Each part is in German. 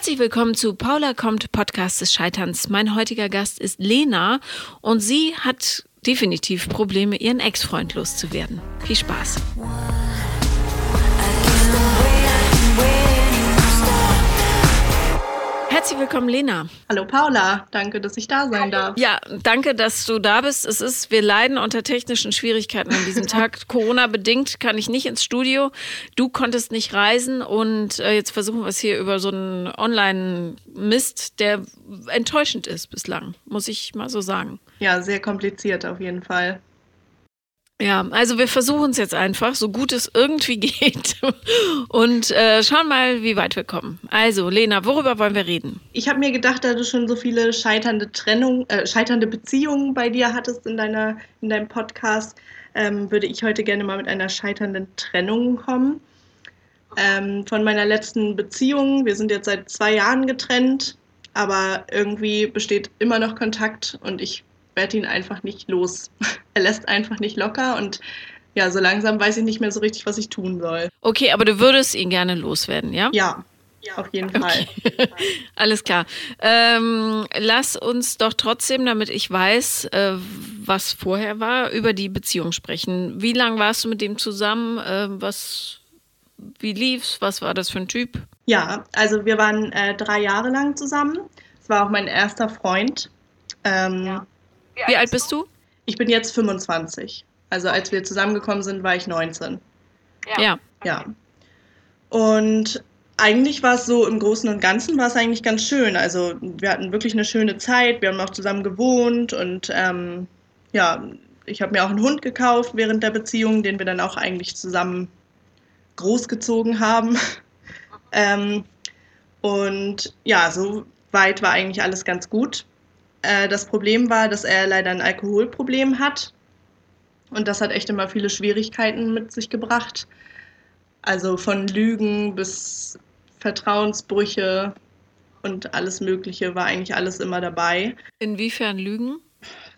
Herzlich willkommen zu Paula kommt Podcast des Scheiterns. Mein heutiger Gast ist Lena und sie hat definitiv Probleme, ihren Ex-Freund loszuwerden. Viel Spaß. Herzlich willkommen, Lena. Hallo Paula, danke, dass ich da sein darf. Ja, danke, dass du da bist. Es ist, wir leiden unter technischen Schwierigkeiten an diesem Tag. Corona bedingt kann ich nicht ins Studio. Du konntest nicht reisen und äh, jetzt versuchen wir es hier über so einen Online-Mist, der enttäuschend ist bislang, muss ich mal so sagen. Ja, sehr kompliziert auf jeden Fall. Ja, also wir versuchen es jetzt einfach, so gut es irgendwie geht. Und äh, schauen mal, wie weit wir kommen. Also, Lena, worüber wollen wir reden? Ich habe mir gedacht, da du schon so viele scheiternde Trennung, äh, scheiternde Beziehungen bei dir hattest in deiner, in deinem Podcast, ähm, würde ich heute gerne mal mit einer scheiternden Trennung kommen. Ähm, von meiner letzten Beziehung. Wir sind jetzt seit zwei Jahren getrennt, aber irgendwie besteht immer noch Kontakt und ich werde ihn einfach nicht los. er lässt einfach nicht locker und ja, so langsam weiß ich nicht mehr so richtig, was ich tun soll. Okay, aber du würdest ihn gerne loswerden, ja? Ja, ja, auf jeden Fall. Okay. Alles klar. Ähm, lass uns doch trotzdem, damit ich weiß, äh, was vorher war, über die Beziehung sprechen. Wie lange warst du mit dem zusammen? Äh, was, wie lief's? Was war das für ein Typ? Ja, also wir waren äh, drei Jahre lang zusammen. Es war auch mein erster Freund. Ähm, ja. Wie alt bist du? Ich bin jetzt 25. Also als wir zusammengekommen sind, war ich 19. Ja. Ja. Und eigentlich war es so, im Großen und Ganzen war es eigentlich ganz schön. Also wir hatten wirklich eine schöne Zeit, wir haben auch zusammen gewohnt und ähm, ja, ich habe mir auch einen Hund gekauft während der Beziehung, den wir dann auch eigentlich zusammen großgezogen haben. ähm, und ja, so weit war eigentlich alles ganz gut. Äh, das Problem war, dass er leider ein Alkoholproblem hat. Und das hat echt immer viele Schwierigkeiten mit sich gebracht. Also von Lügen bis Vertrauensbrüche und alles Mögliche war eigentlich alles immer dabei. Inwiefern Lügen?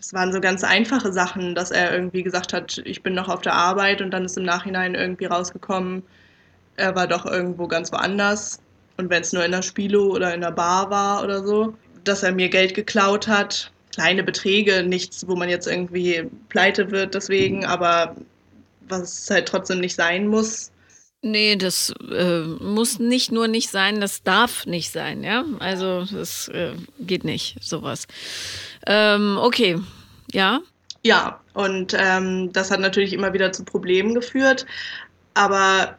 Es waren so ganz einfache Sachen, dass er irgendwie gesagt hat, ich bin noch auf der Arbeit und dann ist im Nachhinein irgendwie rausgekommen, er war doch irgendwo ganz woanders. Und wenn es nur in der Spielo oder in der Bar war oder so dass er mir Geld geklaut hat. Kleine Beträge, nichts, wo man jetzt irgendwie pleite wird deswegen, aber was halt trotzdem nicht sein muss. Nee, das äh, muss nicht nur nicht sein, das darf nicht sein, ja. Also das äh, geht nicht, sowas. Ähm, okay, ja. Ja, und ähm, das hat natürlich immer wieder zu Problemen geführt. Aber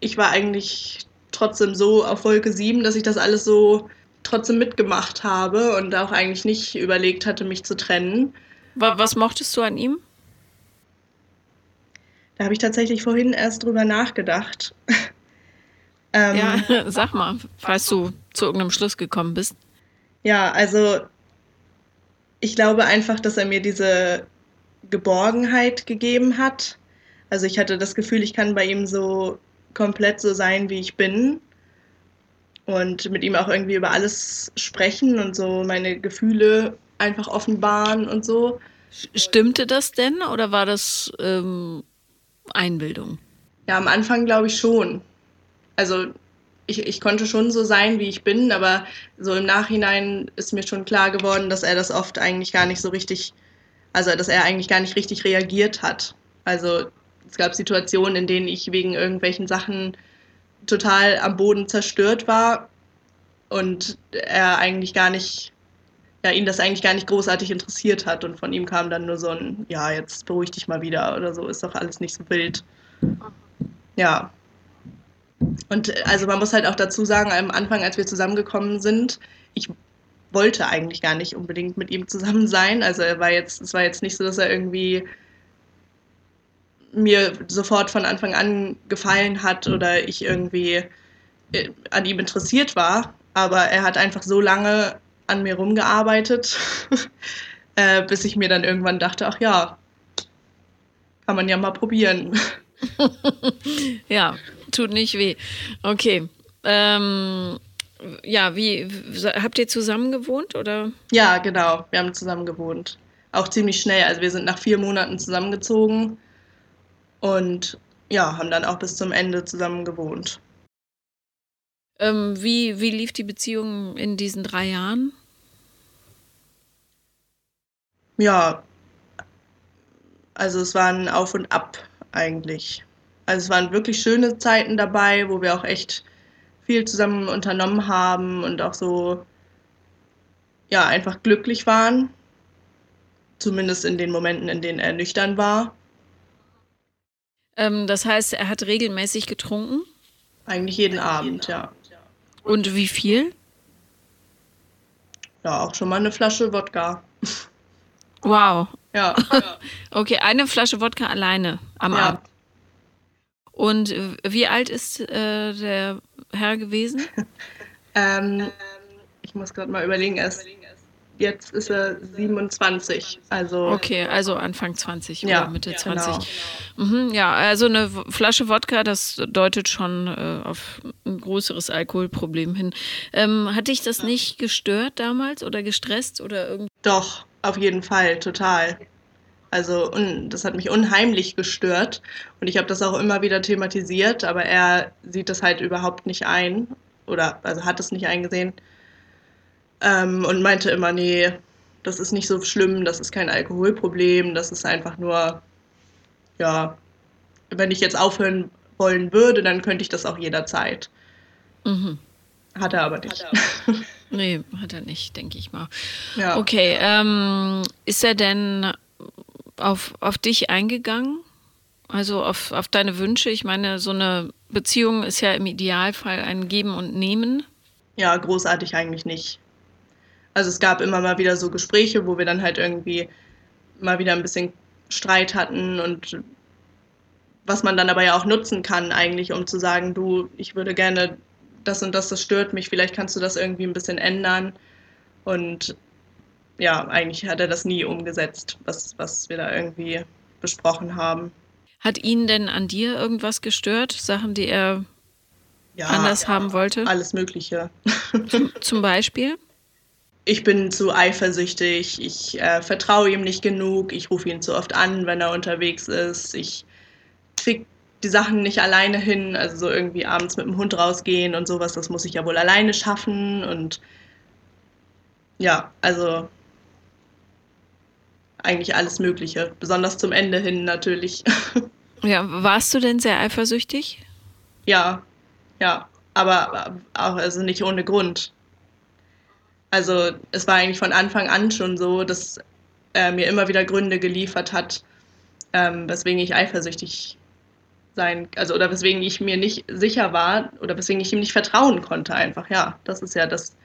ich war eigentlich trotzdem so auf Wolke 7, dass ich das alles so trotzdem mitgemacht habe und auch eigentlich nicht überlegt hatte, mich zu trennen. Was mochtest du an ihm? Da habe ich tatsächlich vorhin erst drüber nachgedacht. ähm, ja, sag mal, falls du zu irgendeinem Schluss gekommen bist. Ja, also ich glaube einfach, dass er mir diese Geborgenheit gegeben hat. Also ich hatte das Gefühl, ich kann bei ihm so komplett so sein, wie ich bin und mit ihm auch irgendwie über alles sprechen und so meine Gefühle einfach offenbaren und so. Stimmte das denn oder war das ähm, Einbildung? Ja, am Anfang glaube ich schon. Also ich, ich konnte schon so sein, wie ich bin, aber so im Nachhinein ist mir schon klar geworden, dass er das oft eigentlich gar nicht so richtig, also dass er eigentlich gar nicht richtig reagiert hat. Also es gab Situationen, in denen ich wegen irgendwelchen Sachen total am Boden zerstört war und er eigentlich gar nicht, ja, ihn das eigentlich gar nicht großartig interessiert hat und von ihm kam dann nur so ein, ja, jetzt beruhig dich mal wieder oder so, ist doch alles nicht so wild. Ja. Und also man muss halt auch dazu sagen, am Anfang, als wir zusammengekommen sind, ich wollte eigentlich gar nicht unbedingt mit ihm zusammen sein. Also er war jetzt, es war jetzt nicht so, dass er irgendwie mir sofort von Anfang an gefallen hat oder ich irgendwie äh, an ihm interessiert war. Aber er hat einfach so lange an mir rumgearbeitet, äh, bis ich mir dann irgendwann dachte, ach ja, kann man ja mal probieren. ja, tut nicht weh. Okay. Ähm, ja, wie habt ihr zusammen gewohnt oder? Ja, genau. Wir haben zusammen gewohnt. Auch ziemlich schnell. Also wir sind nach vier Monaten zusammengezogen und ja, haben dann auch bis zum Ende zusammen gewohnt. Ähm, wie, wie lief die Beziehung in diesen drei Jahren? Ja, also es war ein Auf und Ab eigentlich. Also es waren wirklich schöne Zeiten dabei, wo wir auch echt viel zusammen unternommen haben und auch so, ja, einfach glücklich waren. Zumindest in den Momenten, in denen er nüchtern war. Ähm, das heißt, er hat regelmäßig getrunken? Eigentlich jeden Abend, ja. Und wie viel? Ja, auch schon mal eine Flasche Wodka. Wow. Ja. okay, eine Flasche Wodka alleine am ja. Abend. Und wie alt ist äh, der Herr gewesen? ähm, ich muss gerade mal überlegen, er ist, jetzt ist er 27. Also okay, also Anfang 20 ja, oder Mitte 20. Genau. Mhm, ja, also eine Flasche Wodka, das deutet schon äh, auf ein größeres Alkoholproblem hin. Ähm, hat dich das nicht gestört damals oder gestresst oder irgendwie? Doch, auf jeden Fall, total. Also das hat mich unheimlich gestört und ich habe das auch immer wieder thematisiert, aber er sieht das halt überhaupt nicht ein oder also hat es nicht eingesehen ähm, und meinte immer, nee, das ist nicht so schlimm, das ist kein Alkoholproblem, das ist einfach nur, ja, wenn ich jetzt aufhören wollen würde, dann könnte ich das auch jederzeit. Mhm. Hat er aber nicht. Hat er aber. nee, hat er nicht, denke ich mal. Ja. Okay, ähm, ist er denn auf, auf dich eingegangen? Also auf, auf deine Wünsche? Ich meine, so eine Beziehung ist ja im Idealfall ein Geben und Nehmen. Ja, großartig eigentlich nicht. Also es gab immer mal wieder so Gespräche, wo wir dann halt irgendwie mal wieder ein bisschen Streit hatten und was man dann aber ja auch nutzen kann eigentlich, um zu sagen, du, ich würde gerne das und das, das stört mich, vielleicht kannst du das irgendwie ein bisschen ändern. Und ja, eigentlich hat er das nie umgesetzt, was, was wir da irgendwie besprochen haben. Hat ihn denn an dir irgendwas gestört? Sachen, die er ja, anders ja, haben wollte? Alles Mögliche. Zum, zum Beispiel? Ich bin zu eifersüchtig, ich äh, vertraue ihm nicht genug, ich rufe ihn zu oft an, wenn er unterwegs ist, ich kriege die Sachen nicht alleine hin, also so irgendwie abends mit dem Hund rausgehen und sowas, das muss ich ja wohl alleine schaffen und ja, also eigentlich alles Mögliche, besonders zum Ende hin natürlich. Ja, warst du denn sehr eifersüchtig? Ja, ja, aber auch also nicht ohne Grund. Also es war eigentlich von Anfang an schon so, dass er mir immer wieder Gründe geliefert hat, ähm, weswegen ich eifersüchtig sein, also oder weswegen ich mir nicht sicher war oder weswegen ich ihm nicht vertrauen konnte einfach. Ja, das ist ja das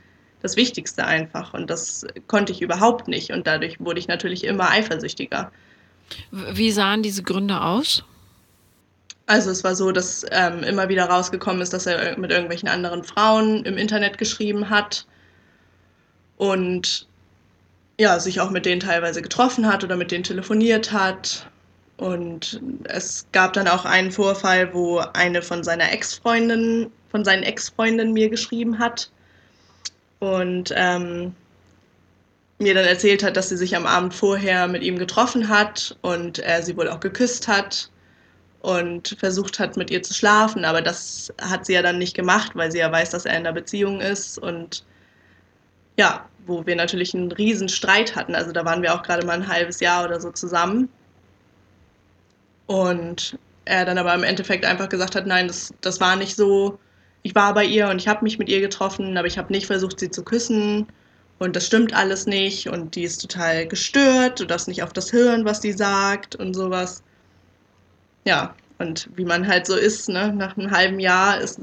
das Wichtigste einfach. Und das konnte ich überhaupt nicht. Und dadurch wurde ich natürlich immer eifersüchtiger. Wie sahen diese Gründe aus? Also es war so, dass ähm, immer wieder rausgekommen ist, dass er mit irgendwelchen anderen Frauen im Internet geschrieben hat und ja, sich auch mit denen teilweise getroffen hat oder mit denen telefoniert hat. Und es gab dann auch einen Vorfall, wo eine von seiner Ex-Freundin, von seinen Ex-Freundinnen mir geschrieben hat und ähm, mir dann erzählt hat, dass sie sich am Abend vorher mit ihm getroffen hat und er sie wohl auch geküsst hat und versucht hat, mit ihr zu schlafen. Aber das hat sie ja dann nicht gemacht, weil sie ja weiß, dass er in einer Beziehung ist und ja, wo wir natürlich einen riesen Streit hatten. Also da waren wir auch gerade mal ein halbes Jahr oder so zusammen. Und er dann aber im Endeffekt einfach gesagt hat, nein, das, das war nicht so, ich war bei ihr und ich habe mich mit ihr getroffen, aber ich habe nicht versucht, sie zu küssen. Und das stimmt alles nicht. Und die ist total gestört. Du darfst nicht auf das hören, was die sagt und sowas. Ja, und wie man halt so ist, ne? nach einem halben Jahr ist,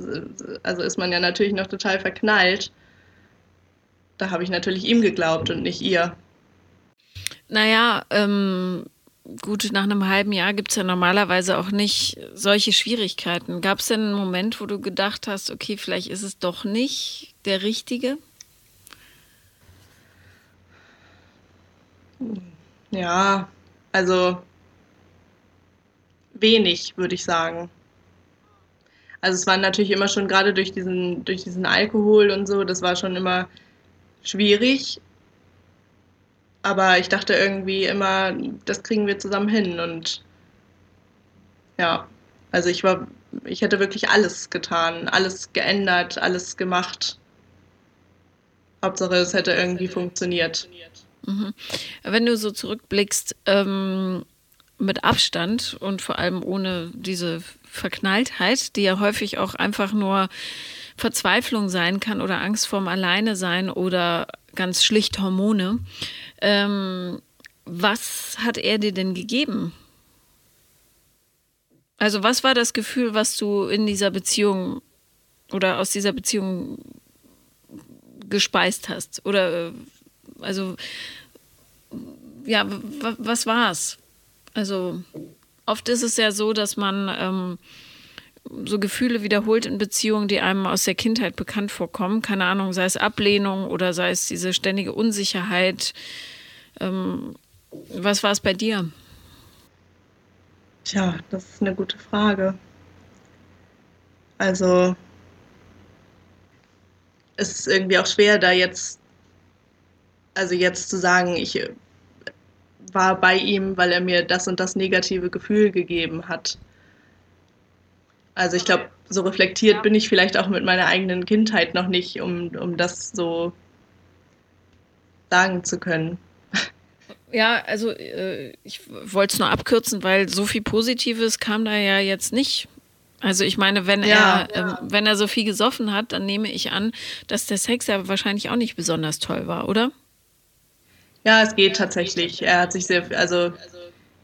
also ist man ja natürlich noch total verknallt. Da habe ich natürlich ihm geglaubt und nicht ihr. Naja, ähm, gut, nach einem halben Jahr gibt es ja normalerweise auch nicht solche Schwierigkeiten. Gab es denn einen Moment, wo du gedacht hast, okay, vielleicht ist es doch nicht der richtige? Ja, also wenig, würde ich sagen. Also es war natürlich immer schon gerade durch diesen, durch diesen Alkohol und so, das war schon immer schwierig aber ich dachte irgendwie immer, das kriegen wir zusammen hin. Und ja, also ich war ich hätte wirklich alles getan, alles geändert, alles gemacht. Hauptsache, es hätte irgendwie funktioniert. Mhm. Wenn du so zurückblickst, ähm, mit Abstand und vor allem ohne diese Verknalltheit, die ja häufig auch einfach nur Verzweiflung sein kann oder Angst vorm Alleine sein oder ganz schlicht Hormone. Ähm, was hat er dir denn gegeben? Also was war das Gefühl, was du in dieser Beziehung oder aus dieser Beziehung gespeist hast? Oder äh, also ja, was war es? Also oft ist es ja so, dass man ähm, so Gefühle wiederholt in Beziehungen, die einem aus der Kindheit bekannt vorkommen. Keine Ahnung, sei es Ablehnung oder sei es diese ständige Unsicherheit. Ähm, was war es bei dir? Tja, das ist eine gute Frage. Also, es ist irgendwie auch schwer, da jetzt, also jetzt zu sagen, ich war bei ihm, weil er mir das und das negative Gefühl gegeben hat. Also ich glaube, so reflektiert bin ich vielleicht auch mit meiner eigenen Kindheit noch nicht, um, um das so sagen zu können. Ja, also äh, ich wollte es nur abkürzen, weil so viel Positives kam da ja jetzt nicht. Also ich meine, wenn ja, er ja. Ähm, wenn er so viel gesoffen hat, dann nehme ich an, dass der Sex ja wahrscheinlich auch nicht besonders toll war, oder? Ja, es geht tatsächlich. Er hat sich sehr, also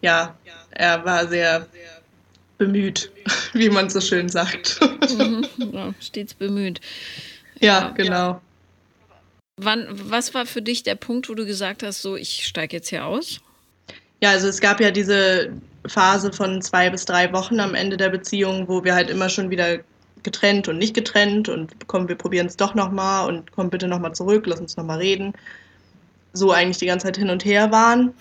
ja, er war sehr bemüht, wie man so schön sagt. Mhm, ja, stets bemüht. Ja, genau. Wann, was war für dich der Punkt, wo du gesagt hast, so, ich steige jetzt hier aus? Ja, also es gab ja diese Phase von zwei bis drei Wochen am Ende der Beziehung, wo wir halt immer schon wieder getrennt und nicht getrennt und komm, wir probieren es doch nochmal und komm bitte nochmal zurück, lass uns nochmal reden so eigentlich die ganze Zeit hin und her waren.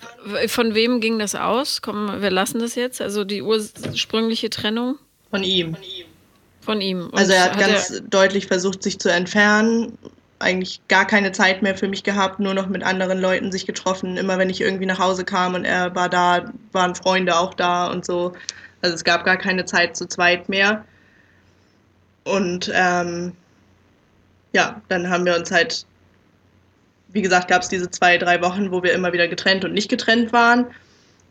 Von wem ging das aus? Komm, wir lassen das jetzt. Also die ursprüngliche Trennung? Von ihm. Von ihm. Und also er hat, hat ganz er deutlich versucht, sich zu entfernen. Eigentlich gar keine Zeit mehr für mich gehabt, nur noch mit anderen Leuten sich getroffen. Immer wenn ich irgendwie nach Hause kam und er war da, waren Freunde auch da und so. Also es gab gar keine Zeit zu zweit mehr. Und ähm, ja, dann haben wir uns halt wie gesagt, gab es diese zwei, drei Wochen, wo wir immer wieder getrennt und nicht getrennt waren.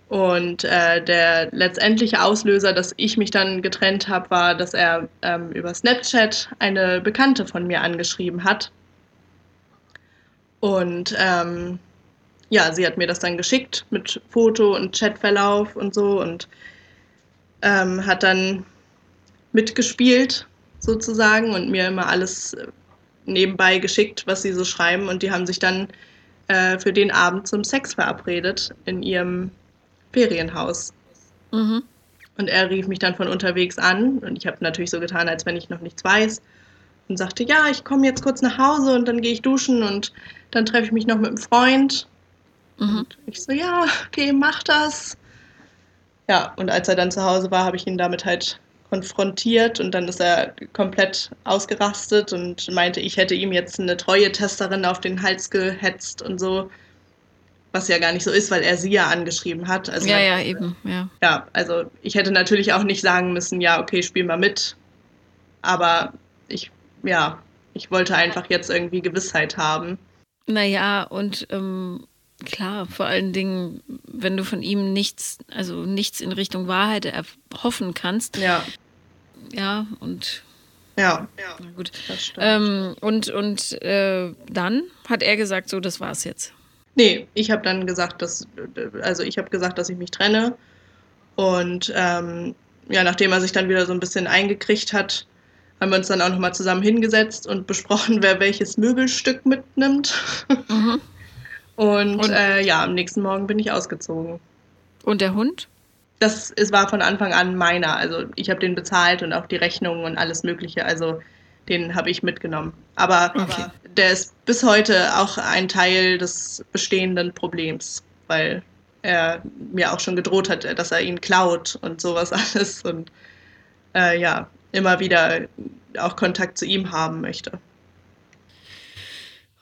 Und äh, der letztendliche Auslöser, dass ich mich dann getrennt habe, war, dass er ähm, über Snapchat eine Bekannte von mir angeschrieben hat. Und ähm, ja, sie hat mir das dann geschickt mit Foto und Chatverlauf und so und ähm, hat dann mitgespielt sozusagen und mir immer alles nebenbei geschickt, was sie so schreiben. Und die haben sich dann äh, für den Abend zum Sex verabredet in ihrem Ferienhaus. Mhm. Und er rief mich dann von unterwegs an und ich habe natürlich so getan, als wenn ich noch nichts weiß und sagte, ja, ich komme jetzt kurz nach Hause und dann gehe ich duschen und dann treffe ich mich noch mit einem Freund. Mhm. Und ich so, ja, okay, mach das. Ja, und als er dann zu Hause war, habe ich ihn damit halt konfrontiert und dann ist er komplett ausgerastet und meinte, ich hätte ihm jetzt eine treue Testerin auf den Hals gehetzt und so. Was ja gar nicht so ist, weil er sie ja angeschrieben hat. Also ja, ja, eben, ja. Ja, also ich hätte natürlich auch nicht sagen müssen, ja, okay, spiel mal mit. Aber ich, ja, ich wollte einfach jetzt irgendwie Gewissheit haben. Naja, und ähm, klar, vor allen Dingen, wenn du von ihm nichts, also nichts in Richtung Wahrheit erhoffen kannst, ja ja, und ja, na gut. Ähm, und und äh, dann hat er gesagt, so, das war's jetzt. Nee, ich habe dann gesagt, dass, also ich habe gesagt, dass ich mich trenne. Und ähm, ja, nachdem er sich dann wieder so ein bisschen eingekriegt hat, haben wir uns dann auch nochmal zusammen hingesetzt und besprochen, wer welches Möbelstück mitnimmt. Mhm. und, und äh, ja, am nächsten Morgen bin ich ausgezogen. Und der Hund? Das es war von Anfang an meiner. Also ich habe den bezahlt und auch die Rechnungen und alles Mögliche. Also den habe ich mitgenommen. Aber, okay. der ist bis heute auch ein Teil des bestehenden Problems, weil er mir auch schon gedroht hat, dass er ihn klaut und sowas alles und äh, ja, immer wieder auch Kontakt zu ihm haben möchte.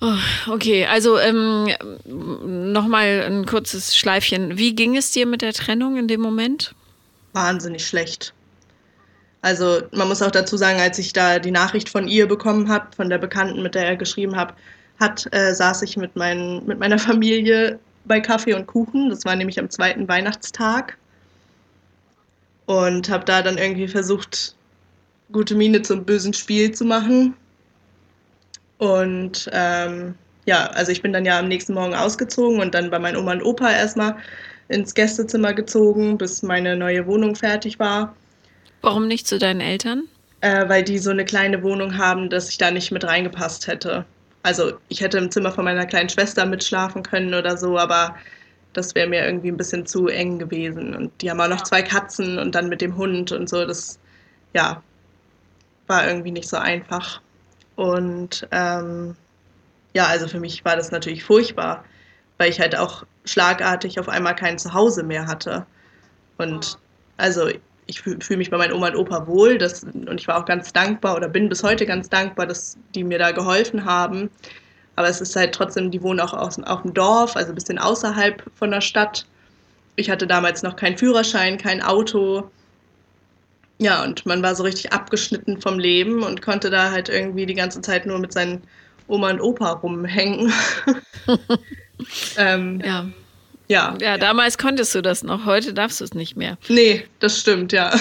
Oh, okay, also ähm, nochmal ein kurzes Schleifchen. Wie ging es dir mit der Trennung in dem Moment? Wahnsinnig schlecht. Also man muss auch dazu sagen, als ich da die Nachricht von ihr bekommen habe, von der Bekannten, mit der er geschrieben hab, hat, äh, saß ich mit, mein, mit meiner Familie bei Kaffee und Kuchen. Das war nämlich am zweiten Weihnachtstag. Und habe da dann irgendwie versucht, gute Miene zum bösen Spiel zu machen. Und ähm, ja, also ich bin dann ja am nächsten Morgen ausgezogen und dann bei meinen Oma und Opa erstmal ins Gästezimmer gezogen, bis meine neue Wohnung fertig war. Warum nicht zu deinen Eltern? Äh, weil die so eine kleine Wohnung haben, dass ich da nicht mit reingepasst hätte. Also ich hätte im Zimmer von meiner kleinen Schwester mitschlafen können oder so, aber das wäre mir irgendwie ein bisschen zu eng gewesen. Und die haben auch noch zwei Katzen und dann mit dem Hund und so. Das, ja, war irgendwie nicht so einfach. Und ähm, ja, also für mich war das natürlich furchtbar, weil ich halt auch schlagartig auf einmal kein Zuhause mehr hatte. Und also ich fühle mich bei meinen Oma und Opa wohl das, und ich war auch ganz dankbar oder bin bis heute ganz dankbar, dass die mir da geholfen haben. Aber es ist halt trotzdem, die wohnen auch aus, auf dem Dorf, also ein bisschen außerhalb von der Stadt. Ich hatte damals noch keinen Führerschein, kein Auto. Ja, und man war so richtig abgeschnitten vom Leben und konnte da halt irgendwie die ganze Zeit nur mit seinen Oma und Opa rumhängen. ähm, ja. Ja. Ja, damals konntest du das noch, heute darfst du es nicht mehr. Nee, das stimmt, ja.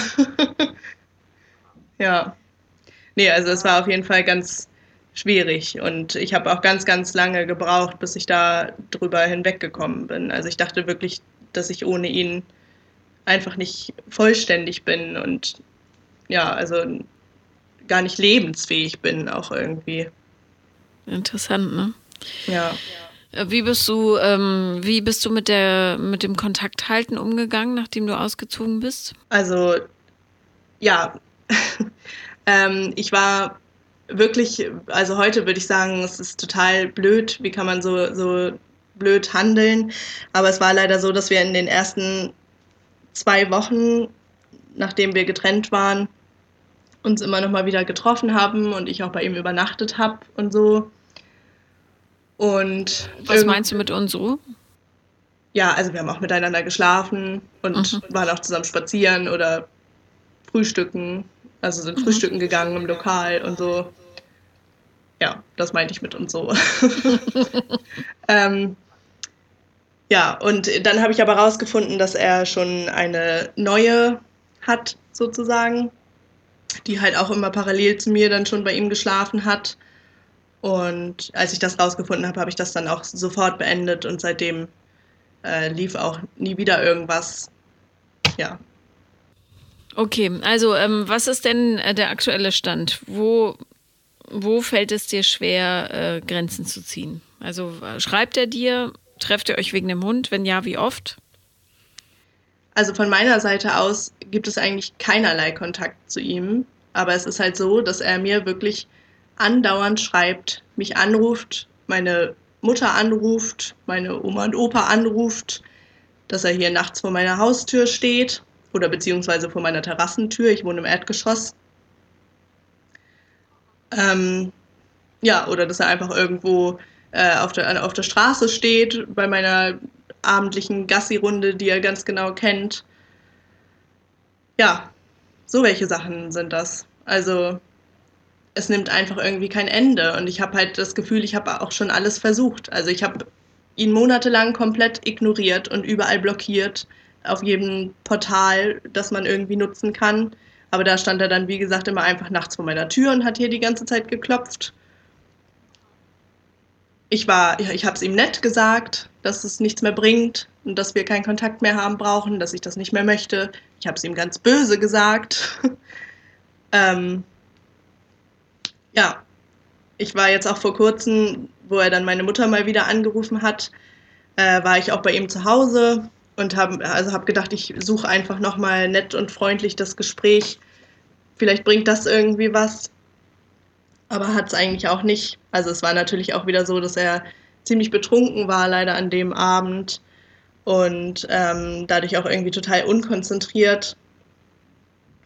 ja. Nee, also es war auf jeden Fall ganz schwierig und ich habe auch ganz, ganz lange gebraucht, bis ich da drüber hinweggekommen bin. Also ich dachte wirklich, dass ich ohne ihn einfach nicht vollständig bin und ja, also gar nicht lebensfähig bin auch irgendwie. Interessant, ne? Ja. Äh, wie bist du, ähm, wie bist du mit der mit dem Kontakthalten umgegangen, nachdem du ausgezogen bist? Also ja, ähm, ich war wirklich, also heute würde ich sagen, es ist total blöd. Wie kann man so so blöd handeln? Aber es war leider so, dass wir in den ersten zwei Wochen, nachdem wir getrennt waren, uns immer noch mal wieder getroffen haben und ich auch bei ihm übernachtet habe und so. Und was meinst du mit uns so? Ja, also wir haben auch miteinander geschlafen und mhm. waren auch zusammen spazieren oder frühstücken. Also sind mhm. frühstücken gegangen im Lokal und so. Ja, das meinte ich mit und so. ähm, ja, und dann habe ich aber rausgefunden, dass er schon eine neue hat, sozusagen die halt auch immer parallel zu mir dann schon bei ihm geschlafen hat. Und als ich das rausgefunden habe, habe ich das dann auch sofort beendet und seitdem äh, lief auch nie wieder irgendwas. Ja. Okay, also ähm, was ist denn äh, der aktuelle Stand? Wo, wo fällt es dir schwer, äh, Grenzen zu ziehen? Also äh, schreibt er dir, trefft ihr euch wegen dem Hund? Wenn ja, wie oft? Also von meiner Seite aus gibt es eigentlich keinerlei Kontakt zu ihm. Aber es ist halt so, dass er mir wirklich andauernd schreibt, mich anruft, meine Mutter anruft, meine Oma und Opa anruft, dass er hier nachts vor meiner Haustür steht oder beziehungsweise vor meiner Terrassentür. Ich wohne im Erdgeschoss. Ähm, ja, oder dass er einfach irgendwo äh, auf, der, auf der Straße steht bei meiner abendlichen Gassi-Runde, die er ganz genau kennt. Ja, so welche Sachen sind das. Also es nimmt einfach irgendwie kein Ende und ich habe halt das Gefühl, ich habe auch schon alles versucht. Also ich habe ihn monatelang komplett ignoriert und überall blockiert auf jedem Portal, das man irgendwie nutzen kann. Aber da stand er dann, wie gesagt, immer einfach nachts vor meiner Tür und hat hier die ganze Zeit geklopft ich war, ich habe es ihm nett gesagt, dass es nichts mehr bringt und dass wir keinen Kontakt mehr haben brauchen, dass ich das nicht mehr möchte. Ich habe es ihm ganz böse gesagt. ähm, ja, ich war jetzt auch vor kurzem, wo er dann meine Mutter mal wieder angerufen hat, äh, war ich auch bei ihm zu Hause und habe also hab gedacht, ich suche einfach nochmal nett und freundlich das Gespräch. Vielleicht bringt das irgendwie was aber hat es eigentlich auch nicht. Also es war natürlich auch wieder so, dass er ziemlich betrunken war, leider an dem Abend und ähm, dadurch auch irgendwie total unkonzentriert.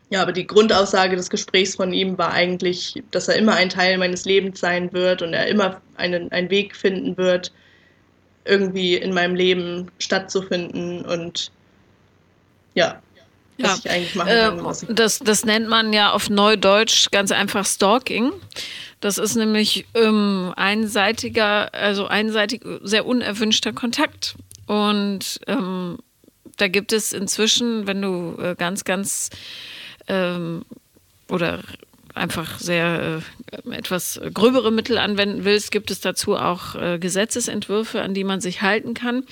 Ja, aber die Grundaussage des Gesprächs von ihm war eigentlich, dass er immer ein Teil meines Lebens sein wird und er immer einen, einen Weg finden wird, irgendwie in meinem Leben stattzufinden. Und ja, was ja. ich eigentlich machen kann. Äh, das, das nennt man ja auf Neudeutsch ganz einfach Stalking. Das ist nämlich ähm, einseitiger, also einseitig sehr unerwünschter Kontakt. Und ähm, da gibt es inzwischen, wenn du äh, ganz, ganz ähm, oder einfach sehr äh, etwas gröbere Mittel anwenden willst, gibt es dazu auch äh, Gesetzesentwürfe, an die man sich halten kann.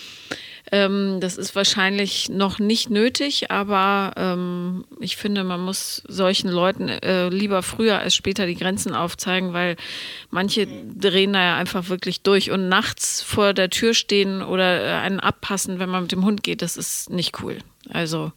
Ähm, das ist wahrscheinlich noch nicht nötig, aber ähm, ich finde, man muss solchen Leuten äh, lieber früher als später die Grenzen aufzeigen, weil manche drehen da ja einfach wirklich durch und nachts vor der Tür stehen oder äh, einen abpassen, wenn man mit dem Hund geht, das ist nicht cool. Also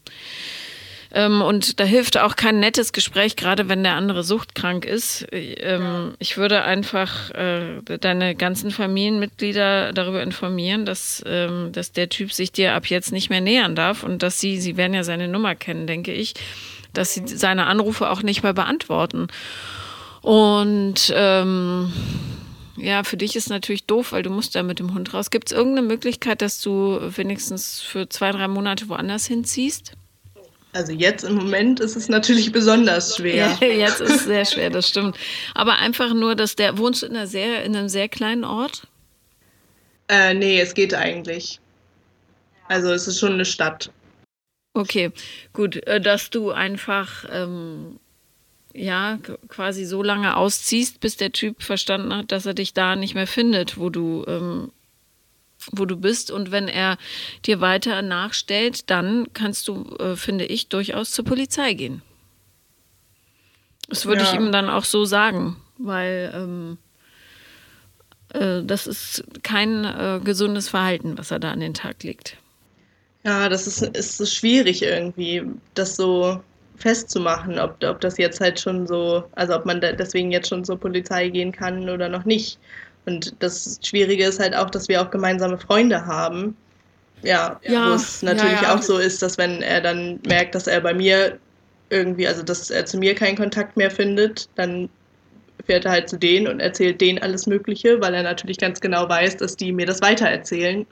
ähm, und da hilft auch kein nettes Gespräch, gerade wenn der andere suchtkrank ist. Ähm, ich würde einfach äh, deine ganzen Familienmitglieder darüber informieren, dass, ähm, dass der Typ sich dir ab jetzt nicht mehr nähern darf und dass sie, sie werden ja seine Nummer kennen, denke ich, dass sie seine Anrufe auch nicht mehr beantworten. Und ähm, ja, für dich ist natürlich doof, weil du musst da mit dem Hund raus. Gibt es irgendeine Möglichkeit, dass du wenigstens für zwei, drei Monate woanders hinziehst? Also jetzt im Moment ist es natürlich besonders schwer. Ja, jetzt ist es sehr schwer, das stimmt. Aber einfach nur, dass der, wohnst du in, einer sehr, in einem sehr kleinen Ort? Äh, nee, es geht eigentlich. Also es ist schon eine Stadt. Okay, gut, äh, dass du einfach ähm, ja quasi so lange ausziehst, bis der Typ verstanden hat, dass er dich da nicht mehr findet, wo du ähm, wo du bist. Und wenn er dir weiter nachstellt, dann kannst du, äh, finde ich, durchaus zur Polizei gehen. Das würde ja. ich ihm dann auch so sagen, weil ähm, äh, das ist kein äh, gesundes Verhalten, was er da an den Tag legt. Ja, das ist, ist so schwierig irgendwie, das so festzumachen, ob, ob das jetzt halt schon so, also ob man deswegen jetzt schon zur Polizei gehen kann oder noch nicht. Und das Schwierige ist halt auch, dass wir auch gemeinsame Freunde haben. Ja, ja wo es natürlich ja, ja. auch so ist, dass wenn er dann merkt, dass er bei mir irgendwie, also dass er zu mir keinen Kontakt mehr findet, dann fährt er halt zu denen und erzählt denen alles Mögliche, weil er natürlich ganz genau weiß, dass die mir das weitererzählen.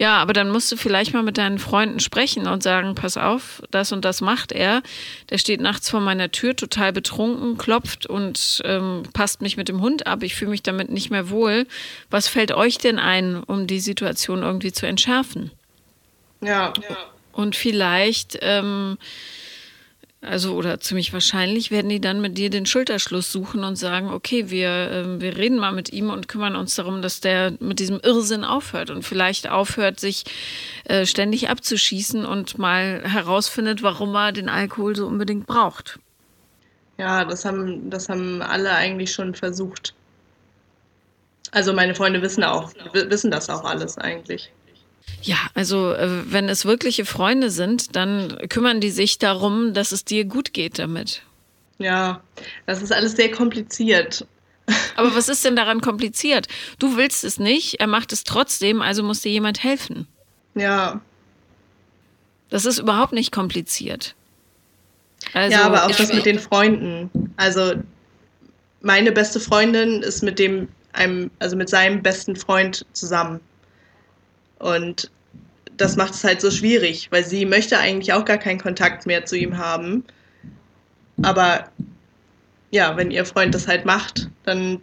Ja, aber dann musst du vielleicht mal mit deinen Freunden sprechen und sagen, pass auf, das und das macht er. Der steht nachts vor meiner Tür, total betrunken, klopft und ähm, passt mich mit dem Hund ab. Ich fühle mich damit nicht mehr wohl. Was fällt euch denn ein, um die Situation irgendwie zu entschärfen? Ja. ja. Und vielleicht ähm, also oder ziemlich wahrscheinlich werden die dann mit dir den Schulterschluss suchen und sagen, okay, wir, äh, wir reden mal mit ihm und kümmern uns darum, dass der mit diesem Irrsinn aufhört und vielleicht aufhört, sich äh, ständig abzuschießen und mal herausfindet, warum er den Alkohol so unbedingt braucht. Ja, das haben, das haben alle eigentlich schon versucht. Also meine Freunde wissen auch, wissen das auch alles eigentlich. Ja, also äh, wenn es wirkliche Freunde sind, dann kümmern die sich darum, dass es dir gut geht damit. Ja, das ist alles sehr kompliziert. Aber was ist denn daran kompliziert? Du willst es nicht, er macht es trotzdem, also muss dir jemand helfen. Ja. Das ist überhaupt nicht kompliziert. Also, ja, aber auch das mit den Freunden. Also meine beste Freundin ist mit dem einem, also mit seinem besten Freund zusammen. Und das macht es halt so schwierig, weil sie möchte eigentlich auch gar keinen Kontakt mehr zu ihm haben. Aber ja, wenn ihr Freund das halt macht, dann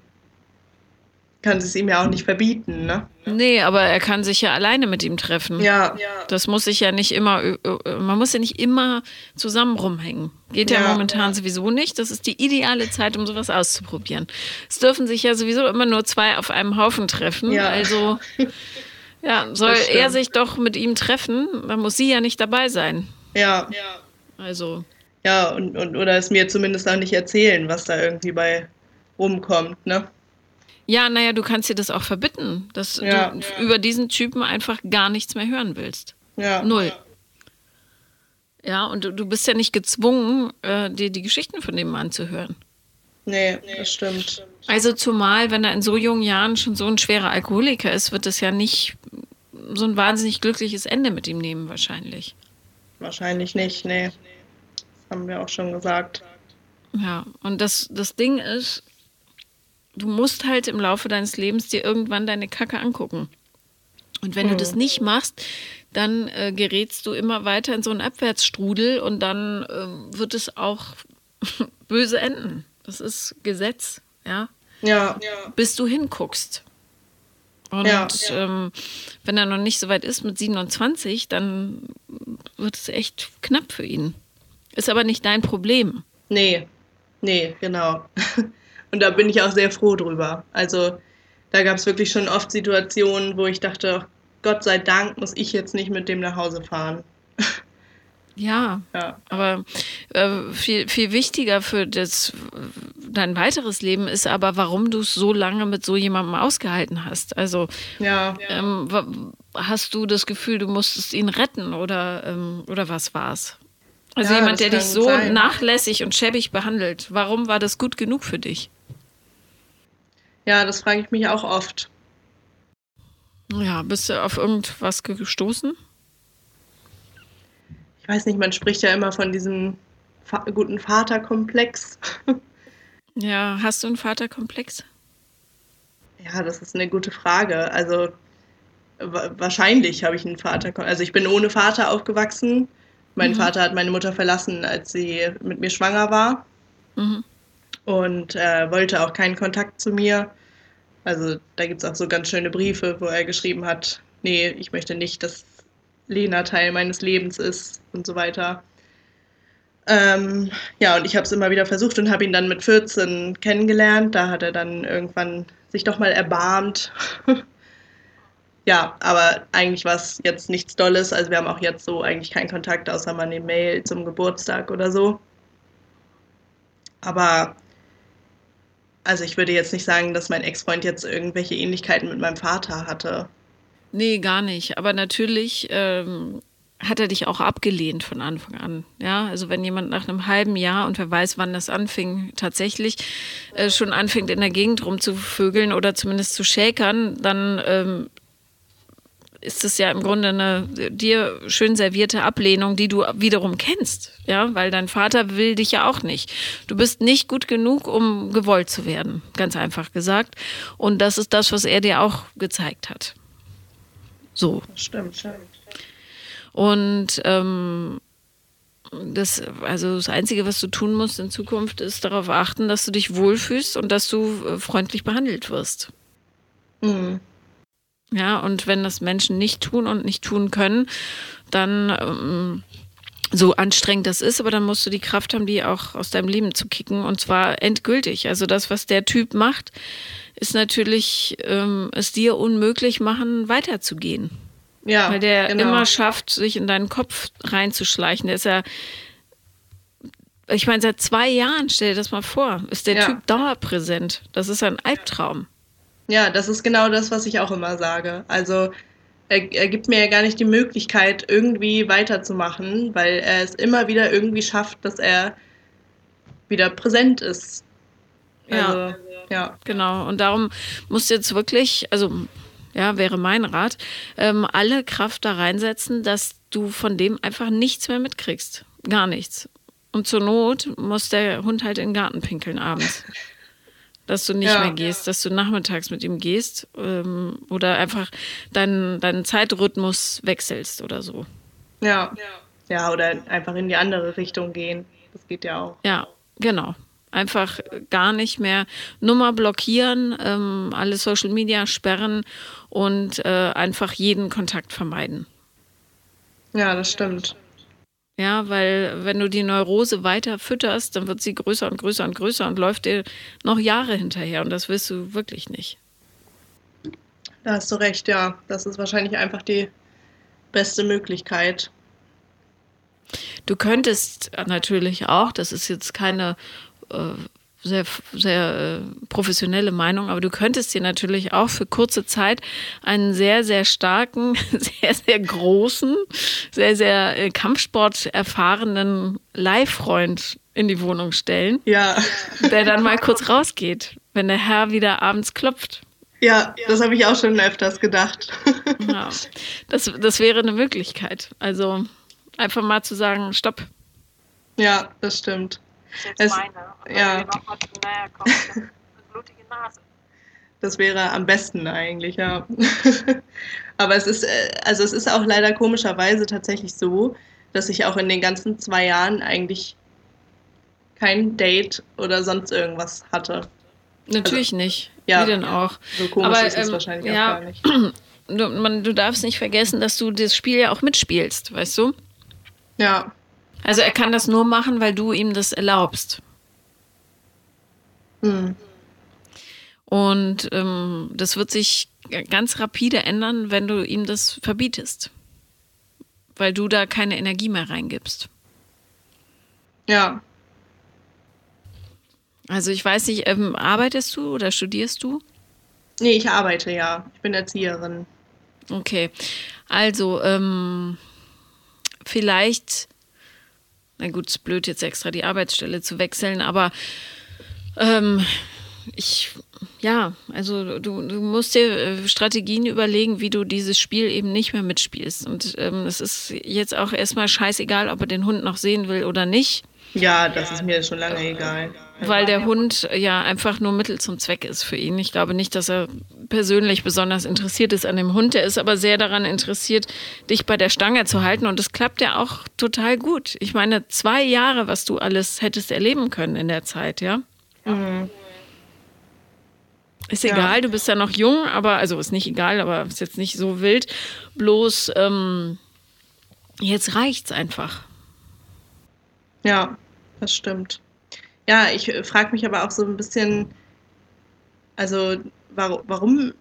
kann sie es ihm ja auch nicht verbieten, ne? Nee, aber er kann sich ja alleine mit ihm treffen. Ja. Das muss sich ja nicht immer, man muss ja nicht immer zusammen rumhängen. Geht ja, ja momentan sowieso nicht. Das ist die ideale Zeit, um sowas auszuprobieren. Es dürfen sich ja sowieso immer nur zwei auf einem Haufen treffen. Ja. Also Ja, soll er sich doch mit ihm treffen, dann muss sie ja nicht dabei sein. Ja. Also. Ja, und, und oder es mir zumindest auch nicht erzählen, was da irgendwie bei rumkommt, ne? Ja, naja, du kannst dir das auch verbitten, dass ja, du ja. über diesen Typen einfach gar nichts mehr hören willst. Ja. Null. Ja, und du, du bist ja nicht gezwungen, äh, dir die Geschichten von dem Mann hören. Nee, das stimmt. Also zumal, wenn er in so jungen Jahren schon so ein schwerer Alkoholiker ist, wird es ja nicht so ein wahnsinnig glückliches Ende mit ihm nehmen, wahrscheinlich. Wahrscheinlich nicht, nee. Das haben wir auch schon gesagt. Ja, und das, das Ding ist, du musst halt im Laufe deines Lebens dir irgendwann deine Kacke angucken. Und wenn hm. du das nicht machst, dann äh, gerätst du immer weiter in so einen Abwärtsstrudel und dann äh, wird es auch böse enden. Das ist Gesetz, ja. Ja. Bis du hinguckst. Und Ja. Ähm, wenn er noch nicht so weit ist mit 27, dann wird es echt knapp für ihn. Ist aber nicht dein Problem. Nee, nee, genau. Und da bin ich auch sehr froh drüber. Also da gab es wirklich schon oft Situationen, wo ich dachte, ach, Gott sei Dank muss ich jetzt nicht mit dem nach Hause fahren. Ja, Ja, aber äh, viel, viel wichtiger für das, dein weiteres Leben ist aber, warum du es so lange mit so jemandem ausgehalten hast. Also ja, ähm, hast du das Gefühl, du musstest ihn retten oder, ähm, oder was war's? Also Ja, jemand, der dich so sein. nachlässig und schäbig behandelt, warum war das gut genug für dich? ja, das frage ich mich auch oft. Ja, bist du auf irgendwas gestoßen? Ich weiß nicht, man spricht ja immer von diesem guten Vaterkomplex. Ja, hast du einen Vaterkomplex? Ja, das ist eine gute Frage. Also wa wahrscheinlich habe ich einen Vater. Also ich bin ohne Vater aufgewachsen. Mein Mhm. Vater hat meine Mutter verlassen, als sie mit mir schwanger war Mhm. und äh, wollte auch keinen Kontakt zu mir. Also da gibt es auch so ganz schöne Briefe, wo er geschrieben hat, nee, ich möchte nicht, dass Lena Teil meines Lebens ist und so weiter. Ähm, ja, und ich habe es immer wieder versucht und habe ihn dann mit 14 kennengelernt. Da hat er dann irgendwann sich doch mal erbarmt. ja, aber eigentlich war es jetzt nichts Dolles. Also wir haben auch jetzt so eigentlich keinen Kontakt, außer mal eine Mail zum Geburtstag oder so. Aber also ich würde jetzt nicht sagen, dass mein Ex-Freund jetzt irgendwelche Ähnlichkeiten mit meinem Vater hatte. Nee, gar nicht. Aber natürlich ähm, hat er dich auch abgelehnt von Anfang an. Ja, also wenn jemand nach einem halben Jahr und wer weiß, wann das anfing, tatsächlich äh, schon anfängt, in der Gegend rumzuvögeln oder zumindest zu schäkern, dann ähm, ist es ja im Grunde eine dir schön servierte Ablehnung, die du wiederum kennst. Ja, weil dein Vater will dich ja auch nicht. Du bist nicht gut genug, um gewollt zu werden, ganz einfach gesagt. Und das ist das, was er dir auch gezeigt hat. So. Stimmt, stimmt. Und ähm, das, also das Einzige, was du tun musst in Zukunft, ist darauf achten, dass du dich wohlfühlst und dass du äh, freundlich behandelt wirst. Mhm. Ja, und wenn das Menschen nicht tun und nicht tun können, dann ähm, so anstrengend das ist, aber dann musst du die Kraft haben, die auch aus deinem Leben zu kicken und zwar endgültig. Also das, was der Typ macht, ist natürlich ähm, es dir unmöglich machen, weiterzugehen. Ja, Weil der genau. immer schafft, sich in deinen Kopf reinzuschleichen. Der ist ja, ich meine, seit zwei Jahren, stell dir das mal vor, ist der Ja. Typ dauerpräsent. Das ist ein Albtraum. Ja, das ist genau das, was ich auch immer sage. Also er, er gibt mir ja gar nicht die Möglichkeit, irgendwie weiterzumachen, weil er es immer wieder irgendwie schafft, dass er wieder präsent ist. Ja. Also, ja. Genau. Und darum musst du jetzt wirklich, also ja, wäre mein Rat, ähm, alle Kraft da reinsetzen, dass du von dem einfach nichts mehr mitkriegst. Gar nichts. Und zur Not muss der Hund halt in den Garten pinkeln abends. Dass du nicht Ja. mehr gehst, dass du nachmittags mit ihm gehst ähm, oder einfach deinen, deinen Zeitrhythmus wechselst oder so. ja. Ja, oder einfach in die andere Richtung gehen. Das geht ja auch. Ja, genau. Einfach gar nicht mehr Nummer blockieren, ähm, alle Social Media sperren und äh, einfach jeden Kontakt vermeiden. Ja, das stimmt. Ja, weil wenn du die Neurose weiter fütterst, dann wird sie größer und größer und größer und läuft dir noch Jahre hinterher und das willst du wirklich nicht. Da hast du recht, ja. Das ist wahrscheinlich einfach die beste Möglichkeit. Du könntest natürlich auch, das ist jetzt keine sehr, sehr äh, professionelle Meinung, aber du könntest dir natürlich auch für kurze Zeit einen sehr, sehr starken, sehr, sehr großen, sehr, sehr äh, Kampfsport erfahrenen Leihfreund in die Wohnung stellen, Ja, der dann mal kurz rausgeht, wenn der Herr wieder abends klopft. ja, das habe ich auch schon öfters gedacht. Ja, das, das wäre eine Möglichkeit. Also einfach mal zu sagen, stopp. ja, das stimmt. Das ist Es- meine. Und ja. nochmal eine blutige Nase. Das wäre am besten eigentlich, ja. Aber es ist, äh, also es ist auch leider komischerweise tatsächlich so, dass ich auch in den ganzen zwei Jahren eigentlich kein Date oder sonst irgendwas hatte. Natürlich also, nicht. Ja. Wie denn auch? So komisch Aber, ist es ähm, wahrscheinlich ja, auch gar nicht. Du, man, du darfst nicht vergessen, dass du das Spiel ja auch mitspielst, weißt du? Ja. Also er kann das nur machen, weil du ihm das erlaubst. Hm. Und ähm, das wird sich ganz rapide ändern, wenn du ihm das verbietest. Weil du da keine Energie mehr reingibst. Ja. Also ich weiß nicht, ähm, arbeitest du oder studierst du? Nee, ich arbeite ja. Ich bin Erzieherin. Okay. Also, ähm, vielleicht, na gut, es ist blöd, jetzt extra die Arbeitsstelle zu wechseln, aber ähm, ich, ja, also du, du musst dir äh, Strategien überlegen, wie du dieses Spiel eben nicht mehr mitspielst. Und ähm, es ist jetzt auch erstmal scheißegal, ob er den Hund noch sehen will oder nicht. Ja, das ist mir schon lange egal. Weil der Hund ja einfach nur Mittel zum Zweck ist für ihn. Ich glaube nicht, dass er persönlich besonders interessiert ist an dem Hund. Er ist aber sehr daran interessiert, dich bei der Stange zu halten. Und das klappt ja auch total gut. Ich meine, zwei Jahre, was du alles hättest erleben können in der Zeit, ja? Mhm. Ist egal, ja. du bist ja noch jung, aber, also ist nicht egal, aber ist jetzt nicht so wild. Bloß, ähm, jetzt reicht's einfach. Ja, das stimmt. Ja, ich äh, frage mich aber auch so ein bisschen, also warum, warum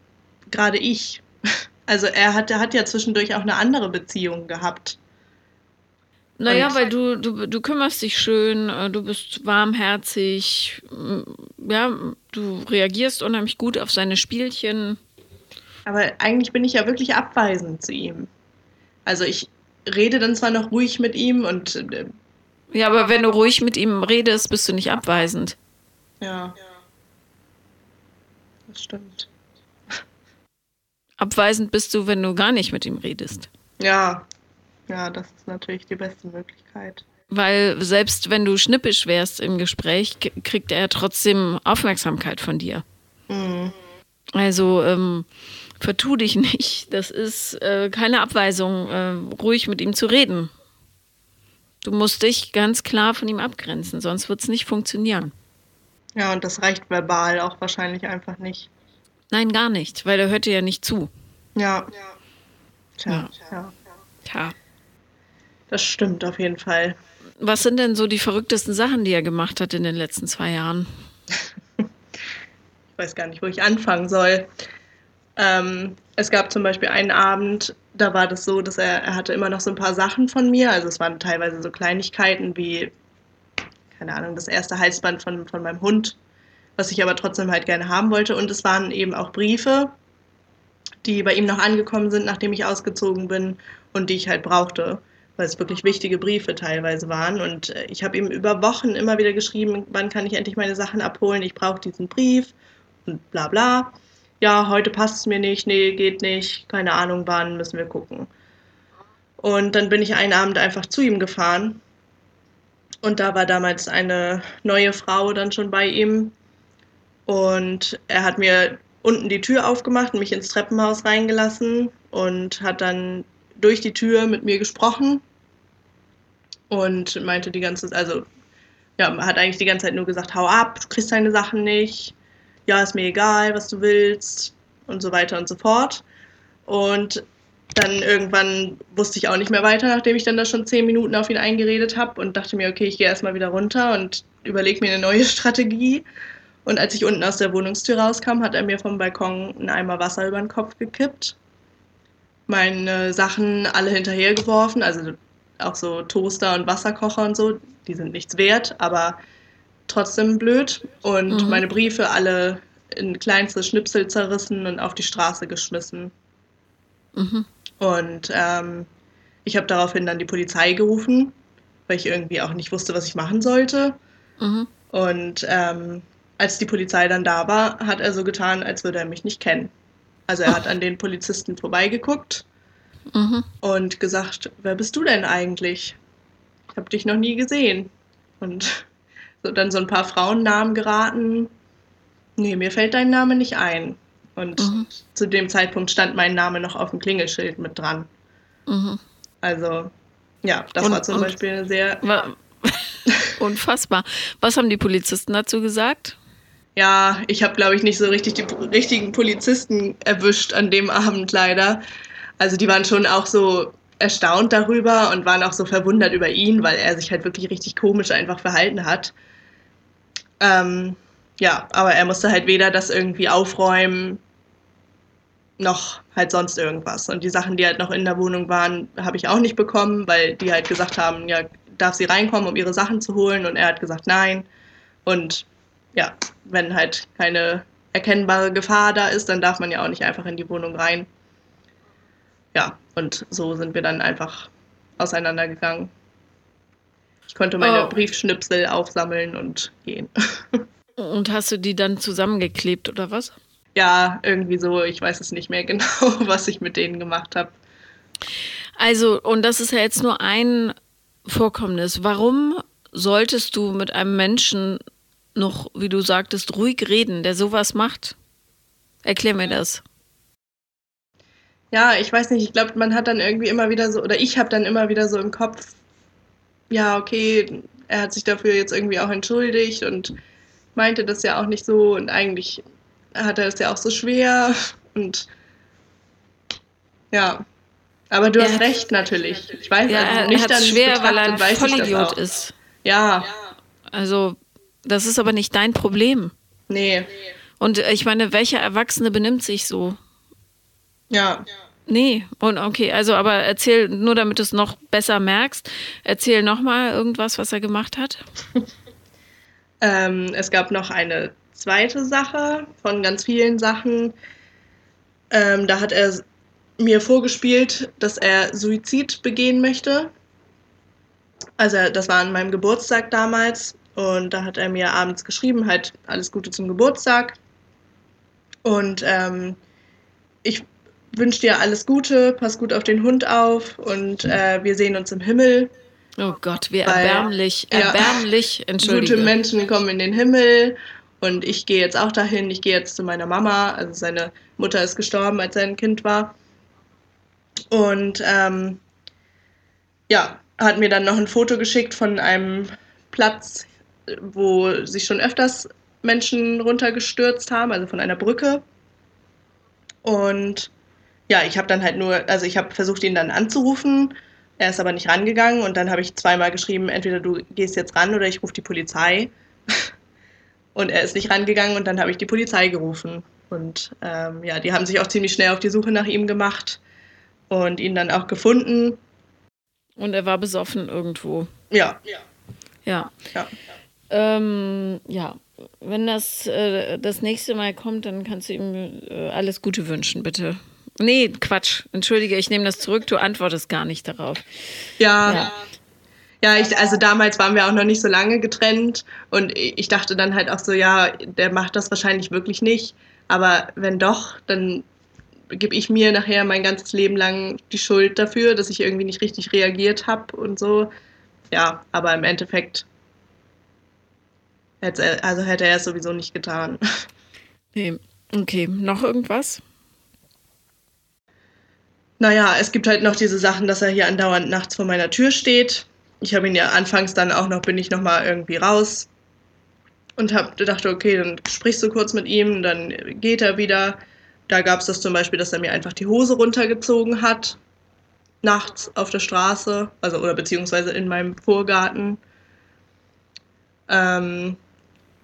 gerade ich? Also er hat, er hat ja zwischendurch auch eine andere Beziehung gehabt. Naja, weil du, du, du kümmerst dich schön, äh, du bist warmherzig, ja, du reagierst unheimlich gut auf seine Spielchen. Aber eigentlich bin ich ja wirklich abweisend zu ihm. Also ich rede dann zwar noch ruhig mit ihm und äh, ja, aber wenn du ruhig mit ihm redest, bist du nicht abweisend. Ja. Das stimmt. Abweisend bist du, wenn du gar nicht mit ihm redest. Ja. Ja, das ist natürlich die beste Möglichkeit. Weil selbst wenn du schnippisch wärst im Gespräch, kriegt er trotzdem Aufmerksamkeit von dir. Mhm. Also ähm, vertu dich nicht. Das ist äh, keine Abweisung, äh, ruhig mit ihm zu reden. Du musst dich ganz klar von ihm abgrenzen, sonst wird es nicht funktionieren. Ja, und das reicht verbal auch wahrscheinlich einfach nicht. Nein, gar nicht, weil er hört dir ja nicht zu. Ja. Tja, ja. Tja. Das stimmt auf jeden Fall. Was sind denn so die verrücktesten Sachen, die er gemacht hat in den letzten zwei Jahren? ich weiß gar nicht, wo ich anfangen soll. Ähm, es gab zum Beispiel einen Abend, da war das so, dass er, er hatte immer noch so ein paar Sachen von mir. Also es waren teilweise so Kleinigkeiten wie, keine Ahnung, das erste Halsband von, von meinem Hund, was ich aber trotzdem halt gerne haben wollte. Und es waren eben auch Briefe, die bei ihm noch angekommen sind, nachdem ich ausgezogen bin und die ich halt brauchte, weil es wirklich wichtige Briefe teilweise waren. Und äh, ich habe ihm über Wochen immer wieder geschrieben, wann kann ich endlich meine Sachen abholen, ich brauche diesen Brief und bla bla ja, heute passt es mir nicht, nee, geht nicht, keine Ahnung wann, müssen wir gucken. Und dann bin ich einen Abend einfach zu ihm gefahren. Und da war damals eine neue Frau dann schon bei ihm. Und er hat mir unten die Tür aufgemacht und mich ins Treppenhaus reingelassen und hat dann durch die Tür mit mir gesprochen und meinte die ganze also ja, hat eigentlich die ganze Zeit nur gesagt, hau ab, du kriegst deine Sachen nicht, ja, ist mir egal, was du willst und so weiter und so fort. Und dann irgendwann wusste ich auch nicht mehr weiter, nachdem ich dann da schon zehn Minuten auf ihn eingeredet habe und dachte mir, okay, ich gehe erstmal wieder runter und überlege mir eine neue Strategie. Und als ich unten aus der Wohnungstür rauskam, hat er mir vom Balkon einen Eimer Wasser über den Kopf gekippt, meine Sachen alle hinterhergeworfen, also auch so Toaster und Wasserkocher und so, die sind nichts wert, aber trotzdem blöd und mhm. meine Briefe alle in kleinste Schnipsel zerrissen und auf die Straße geschmissen. Mhm. Und ähm, ich habe daraufhin dann die Polizei gerufen, weil ich irgendwie auch nicht wusste, was ich machen sollte. Mhm. Und ähm, als die Polizei dann da war, hat er so getan, als würde er mich nicht kennen. Also er hat an den Polizisten vorbeigeguckt mhm. und gesagt, wer bist du denn eigentlich? Ich habe dich noch nie gesehen. Und so, dann so ein paar Frauennamen geraten. Nee, mir fällt dein Name nicht ein. Und mhm. zu dem Zeitpunkt stand mein Name noch auf dem Klingelschild mit dran. Mhm. Also, ja, das und, war zum Beispiel eine sehr. Unfassbar. Was haben die Polizisten dazu gesagt? Ja, ich habe, glaube ich, nicht so richtig die richtigen Polizisten erwischt an dem Abend leider. Also die waren schon auch so erstaunt darüber und waren auch so verwundert über ihn, weil er sich halt wirklich richtig komisch einfach verhalten hat. Ähm, ja, aber er musste halt weder das irgendwie aufräumen, noch halt sonst irgendwas. Und die Sachen, die halt noch in der Wohnung waren, habe ich auch nicht bekommen, weil die halt gesagt haben, ja, darf sie reinkommen, um ihre Sachen zu holen? Und er hat gesagt, nein. Und ja, wenn halt keine erkennbare Gefahr da ist, dann darf man ja auch nicht einfach in die Wohnung rein. Ja, und so sind wir dann einfach auseinandergegangen. Ich konnte meine oh. Briefschnipsel aufsammeln und gehen. Und hast du die dann zusammengeklebt oder was? Ja, irgendwie so. Ich weiß es nicht mehr genau, was ich mit denen gemacht habe. Also, und das ist ja jetzt nur ein Vorkommnis. Warum solltest du mit einem Menschen noch, wie du sagtest, ruhig reden, der sowas macht? Erklär mir das. Ja, ich weiß nicht, ich glaube, man hat dann irgendwie immer wieder so, oder ich habe dann immer wieder so im Kopf, ja, okay, er hat sich dafür jetzt irgendwie auch entschuldigt und meinte das ja auch nicht so und eigentlich hat er es ja auch so schwer und ja. Aber du er hast recht natürlich. Ich weiß, ja, also nicht er hat schwer, weil er ein Vollidiot ist. Ja. Also, das ist aber nicht dein Problem. Nee. Und ich meine, welcher Erwachsene benimmt sich so? Ja. Nee, und okay, also aber erzähl, nur damit du es noch besser merkst, erzähl nochmal irgendwas, was er gemacht hat. ähm, es gab noch eine zweite Sache von ganz vielen Sachen. Ähm, da hat er mir vorgespielt, dass er Suizid begehen möchte. Also das war an meinem Geburtstag damals und da hat er mir abends geschrieben, halt alles Gute zum Geburtstag. Und ähm, ich wünsche dir alles Gute, pass gut auf den Hund auf und äh, wir sehen uns im Himmel. Oh Gott, wie erbärmlich, Weil, erbärmlich, ja, entschuldige. Gute Menschen kommen in den Himmel und ich gehe jetzt auch dahin, ich gehe jetzt zu meiner Mama, also seine Mutter ist gestorben, als er ein Kind war. Und ähm, ja, hat mir dann noch ein Foto geschickt von einem Platz, wo sich schon öfters Menschen runtergestürzt haben, also von einer Brücke. Und ja, ich habe dann halt nur, also ich habe versucht, ihn dann anzurufen. Er ist aber nicht rangegangen und dann habe ich zweimal geschrieben, entweder du gehst jetzt ran oder ich rufe die Polizei. und er ist nicht rangegangen und dann habe ich die Polizei gerufen. Und ähm, ja, die haben sich auch ziemlich schnell auf die Suche nach ihm gemacht und ihn dann auch gefunden. Und er war besoffen irgendwo. Ja. Ja. Ja. Ähm, ja. Wenn das äh, das nächste Mal kommt, dann kannst du ihm äh, alles Gute wünschen, bitte. Nee, Quatsch. Entschuldige, ich nehme das zurück. Du antwortest gar nicht darauf. Ja. ja. Ja, ich, also damals waren wir auch noch nicht so lange getrennt und ich dachte dann halt auch so, ja, der macht das wahrscheinlich wirklich nicht. Aber wenn doch, dann gebe ich mir nachher mein ganzes Leben lang die Schuld dafür, dass ich irgendwie nicht richtig reagiert habe und so. Ja, aber im Endeffekt hätte, also hätte er es sowieso nicht getan. Nee. Okay, noch irgendwas? Naja, es gibt halt noch diese Sachen, dass er hier andauernd nachts vor meiner Tür steht. Ich habe ihn ja anfangs dann auch noch, bin ich noch mal irgendwie raus und habe gedacht, okay, dann sprichst du kurz mit ihm, dann geht er wieder. Da gab es das zum Beispiel, dass er mir einfach die Hose runtergezogen hat, nachts auf der Straße, also oder beziehungsweise in meinem Vorgarten. Ähm,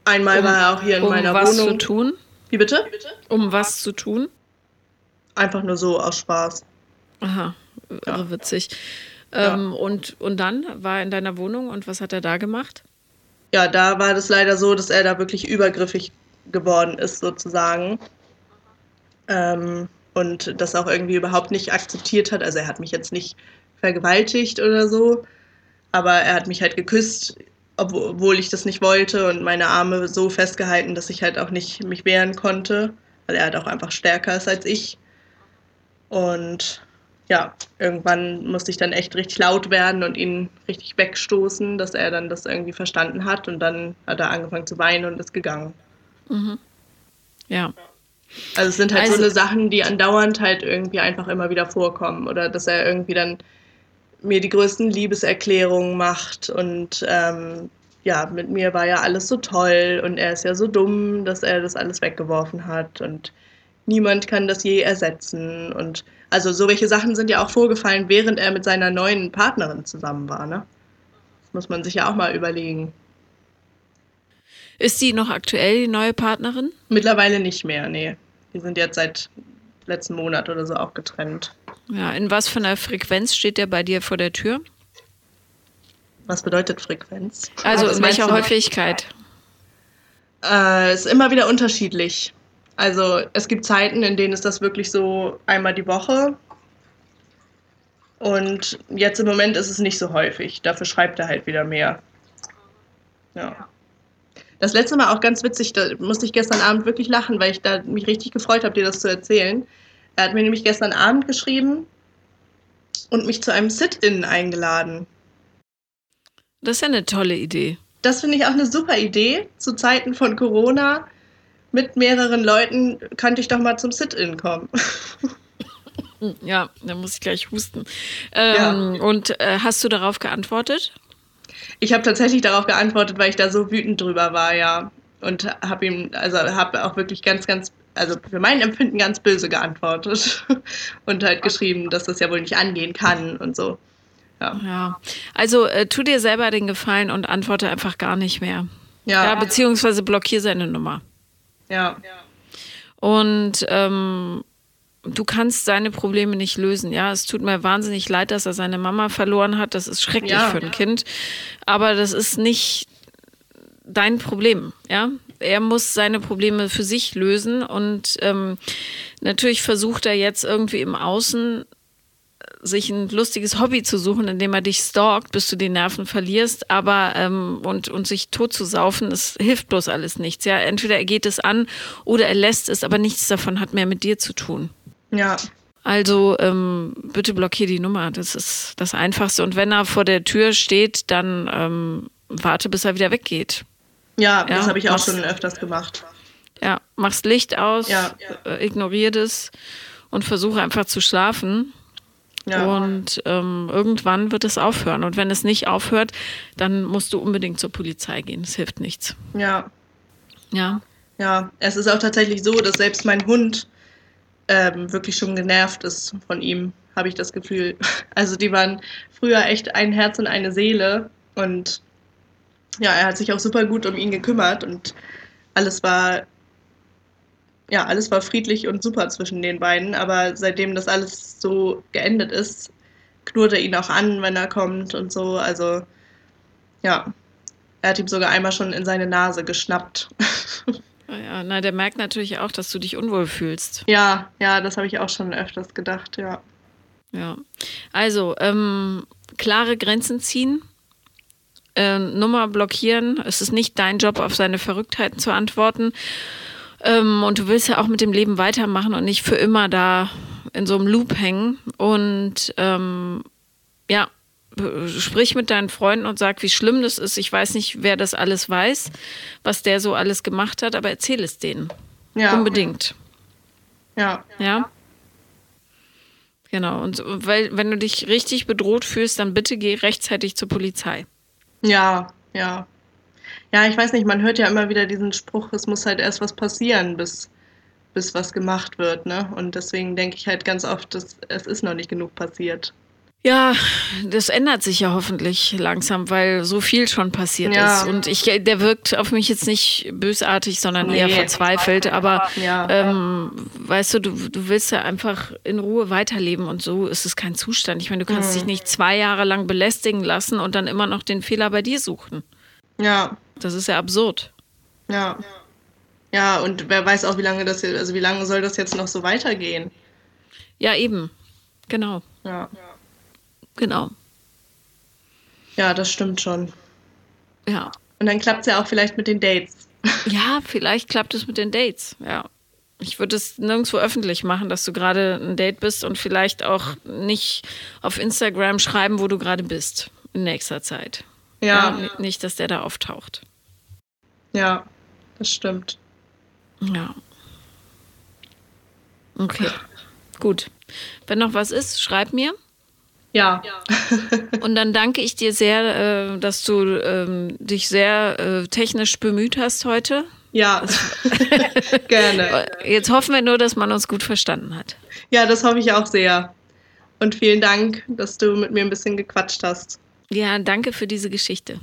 einmal um, war er auch hier in um meiner was Wohnung. zu tun? Wie bitte? Um was zu tun? Einfach nur so aus Spaß. Aha, ja. witzig. Ähm, ja. und, und dann war er in deiner Wohnung und was hat er da gemacht? Ja, da war das leider so, dass er da wirklich übergriffig geworden ist, sozusagen. Ähm, und das auch irgendwie überhaupt nicht akzeptiert hat. Also er hat mich jetzt nicht vergewaltigt oder so, aber er hat mich halt geküsst, obwohl ich das nicht wollte und meine Arme so festgehalten, dass ich halt auch nicht mich wehren konnte, weil er halt auch einfach stärker ist als ich. Und ja, irgendwann musste ich dann echt richtig laut werden und ihn richtig wegstoßen, dass er dann das irgendwie verstanden hat und dann hat er angefangen zu weinen und ist gegangen. Mhm. Ja. Also es sind halt also, so eine Sachen, die andauernd halt irgendwie einfach immer wieder vorkommen. Oder dass er irgendwie dann mir die größten Liebeserklärungen macht und ähm, ja, mit mir war ja alles so toll und er ist ja so dumm, dass er das alles weggeworfen hat und niemand kann das je ersetzen. Und also so welche Sachen sind ja auch vorgefallen, während er mit seiner neuen Partnerin zusammen war, ne? Das muss man sich ja auch mal überlegen. Ist sie noch aktuell die neue Partnerin? Mittlerweile nicht mehr, nee. Die sind jetzt seit letzten Monat oder so auch getrennt. Ja, in was für einer Frequenz steht der bei dir vor der Tür? Was bedeutet Frequenz? Also in welcher Häufigkeit? Äh, ist immer wieder unterschiedlich. Also es gibt Zeiten, in denen ist das wirklich so einmal die Woche. Und jetzt im Moment ist es nicht so häufig. Dafür schreibt er halt wieder mehr. Ja. Das letzte Mal auch ganz witzig, da musste ich gestern Abend wirklich lachen, weil ich da mich richtig gefreut habe, dir das zu erzählen. Er hat mir nämlich gestern Abend geschrieben und mich zu einem Sit-In eingeladen. Das ist ja eine tolle Idee. Das finde ich auch eine super Idee. Zu Zeiten von Corona mit mehreren Leuten könnte ich doch mal zum Sit-In kommen. Ja, da muss ich gleich husten. Ähm, ja. Und äh, hast du darauf geantwortet? Ich habe tatsächlich darauf geantwortet, weil ich da so wütend drüber war, ja. Und habe ihm, also habe auch wirklich ganz, ganz, also für mein Empfinden ganz böse geantwortet und halt geschrieben, dass das ja wohl nicht angehen kann und so. Ja. ja. Also äh, tu dir selber den Gefallen und antworte einfach gar nicht mehr. Ja. ja beziehungsweise blockier seine Nummer. Ja. Und ähm, du kannst seine Probleme nicht lösen. Ja, es tut mir wahnsinnig leid, dass er seine Mama verloren hat. Das ist schrecklich ja. für ein Kind. Aber das ist nicht dein Problem. Ja, er muss seine Probleme für sich lösen und ähm, natürlich versucht er jetzt irgendwie im Außen sich ein lustiges Hobby zu suchen, indem er dich stalkt, bis du die Nerven verlierst, aber ähm, und, und sich tot zu saufen, das hilft bloß alles nichts. Ja, entweder er geht es an oder er lässt es, aber nichts davon hat mehr mit dir zu tun. Ja. Also ähm, bitte blockier die Nummer. Das ist das Einfachste. Und wenn er vor der Tür steht, dann ähm, warte, bis er wieder weggeht. Ja, ja das habe ich auch schon öfters gemacht. Ja, machst Licht aus, ja. äh, ignorier das und versuche einfach zu schlafen. Ja. Und ähm, irgendwann wird es aufhören. Und wenn es nicht aufhört, dann musst du unbedingt zur Polizei gehen. Es hilft nichts. Ja. Ja. Ja, es ist auch tatsächlich so, dass selbst mein Hund ähm, wirklich schon genervt ist von ihm, habe ich das Gefühl. Also die waren früher echt ein Herz und eine Seele. Und ja, er hat sich auch super gut um ihn gekümmert und alles war ja, alles war friedlich und super zwischen den beiden, aber seitdem das alles so geendet ist, knurrt er ihn auch an, wenn er kommt und so. Also, ja, er hat ihm sogar einmal schon in seine Nase geschnappt. Ja, na, der merkt natürlich auch, dass du dich unwohl fühlst. Ja, ja, das habe ich auch schon öfters gedacht, ja. Ja, also ähm, klare Grenzen ziehen, äh, Nummer blockieren. Es ist nicht dein Job, auf seine Verrücktheiten zu antworten. Ähm, und du willst ja auch mit dem Leben weitermachen und nicht für immer da in so einem Loop hängen. Und ähm, ja, sprich mit deinen Freunden und sag, wie schlimm das ist. Ich weiß nicht, wer das alles weiß, was der so alles gemacht hat, aber erzähl es denen. Ja. Unbedingt. Ja. Ja. Genau. Und weil, wenn du dich richtig bedroht fühlst, dann bitte geh rechtzeitig zur Polizei. Ja, ja. Ja, ich weiß nicht, man hört ja immer wieder diesen Spruch, es muss halt erst was passieren, bis, bis was gemacht wird. Ne? Und deswegen denke ich halt ganz oft, dass es ist noch nicht genug passiert. Ja, das ändert sich ja hoffentlich langsam, weil so viel schon passiert ja. ist. Und ich, der wirkt auf mich jetzt nicht bösartig, sondern nee, eher verzweifelt. Aber ja. ähm, weißt du, du, du willst ja einfach in Ruhe weiterleben und so ist es kein Zustand. Ich meine, du kannst mhm. dich nicht zwei Jahre lang belästigen lassen und dann immer noch den Fehler bei dir suchen. Ja. Das ist ja absurd. Ja. Ja, und wer weiß auch, wie lange das jetzt, also wie lange soll das jetzt noch so weitergehen? Ja, eben. Genau. Ja. Genau. Ja, das stimmt schon. Ja. Und dann klappt es ja auch vielleicht mit den Dates. Ja, vielleicht klappt es mit den Dates, ja. Ich würde es nirgendwo öffentlich machen, dass du gerade ein Date bist und vielleicht auch nicht auf Instagram schreiben, wo du gerade bist in nächster Zeit. Ja. ja. Nicht, dass der da auftaucht. Ja, das stimmt. Ja. Okay, gut. Wenn noch was ist, schreib mir. Ja. Und dann danke ich dir sehr, äh, dass du ähm, dich sehr äh, technisch bemüht hast heute. Ja, gerne. Jetzt hoffen wir nur, dass man uns gut verstanden hat. Ja, das hoffe ich auch sehr. Und vielen Dank, dass du mit mir ein bisschen gequatscht hast. Ja, danke für diese Geschichte.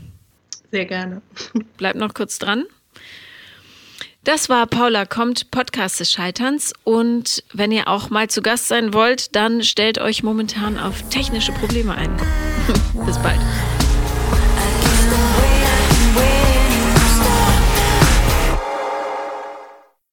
Sehr gerne. Bleib noch kurz dran. Das war Paula kommt, Podcast des Scheiterns. Und wenn ihr auch mal zu Gast sein wollt, dann stellt euch momentan auf technische Probleme ein. Bis bald.